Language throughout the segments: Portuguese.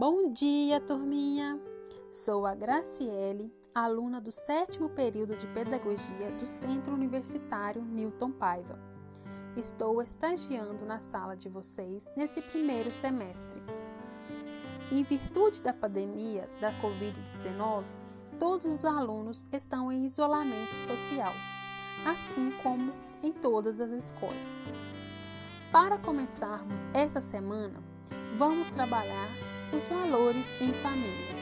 Bom dia, turminha! Sou a Graciele, aluna do sétimo período de Pedagogia do Centro Universitário Newton Paiva. Estou estagiando na sala de vocês nesse primeiro semestre. Em virtude da pandemia da Covid-19, todos os alunos estão em isolamento social, assim como em todas as escolas. Para começarmos essa semana, vamos trabalhar os valores em família: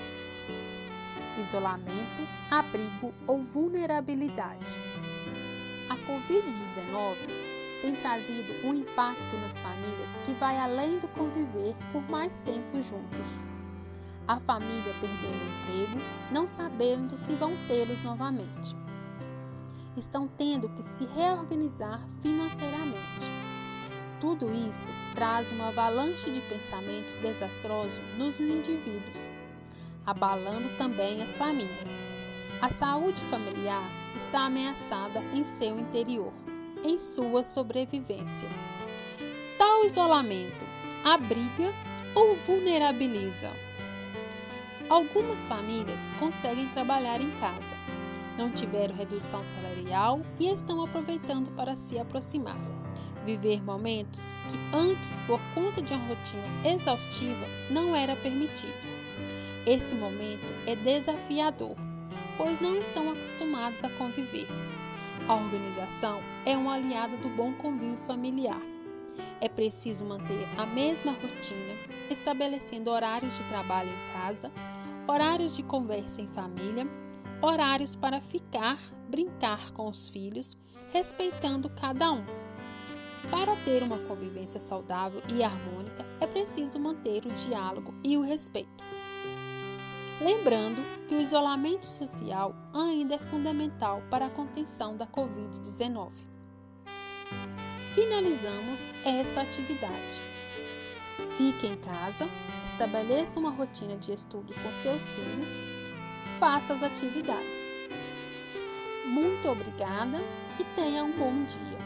isolamento, abrigo ou vulnerabilidade. A Covid-19 tem trazido um impacto nas famílias que vai além do conviver por mais tempo juntos. A família perdendo o emprego, não sabendo se vão tê-los novamente. Estão tendo que se reorganizar financeiramente tudo isso traz uma avalanche de pensamentos desastrosos nos indivíduos, abalando também as famílias. A saúde familiar está ameaçada em seu interior, em sua sobrevivência. Tal isolamento abriga ou vulnerabiliza. Algumas famílias conseguem trabalhar em casa, não tiveram redução salarial e estão aproveitando para se aproximar viver momentos que antes, por conta de uma rotina exaustiva, não era permitido. Esse momento é desafiador, pois não estão acostumados a conviver. A organização é uma aliada do bom convívio familiar. É preciso manter a mesma rotina, estabelecendo horários de trabalho em casa, horários de conversa em família, horários para ficar, brincar com os filhos, respeitando cada um. Para ter uma convivência saudável e harmônica, é preciso manter o diálogo e o respeito. Lembrando que o isolamento social ainda é fundamental para a contenção da Covid-19. Finalizamos essa atividade. Fique em casa, estabeleça uma rotina de estudo com seus filhos, faça as atividades. Muito obrigada e tenha um bom dia.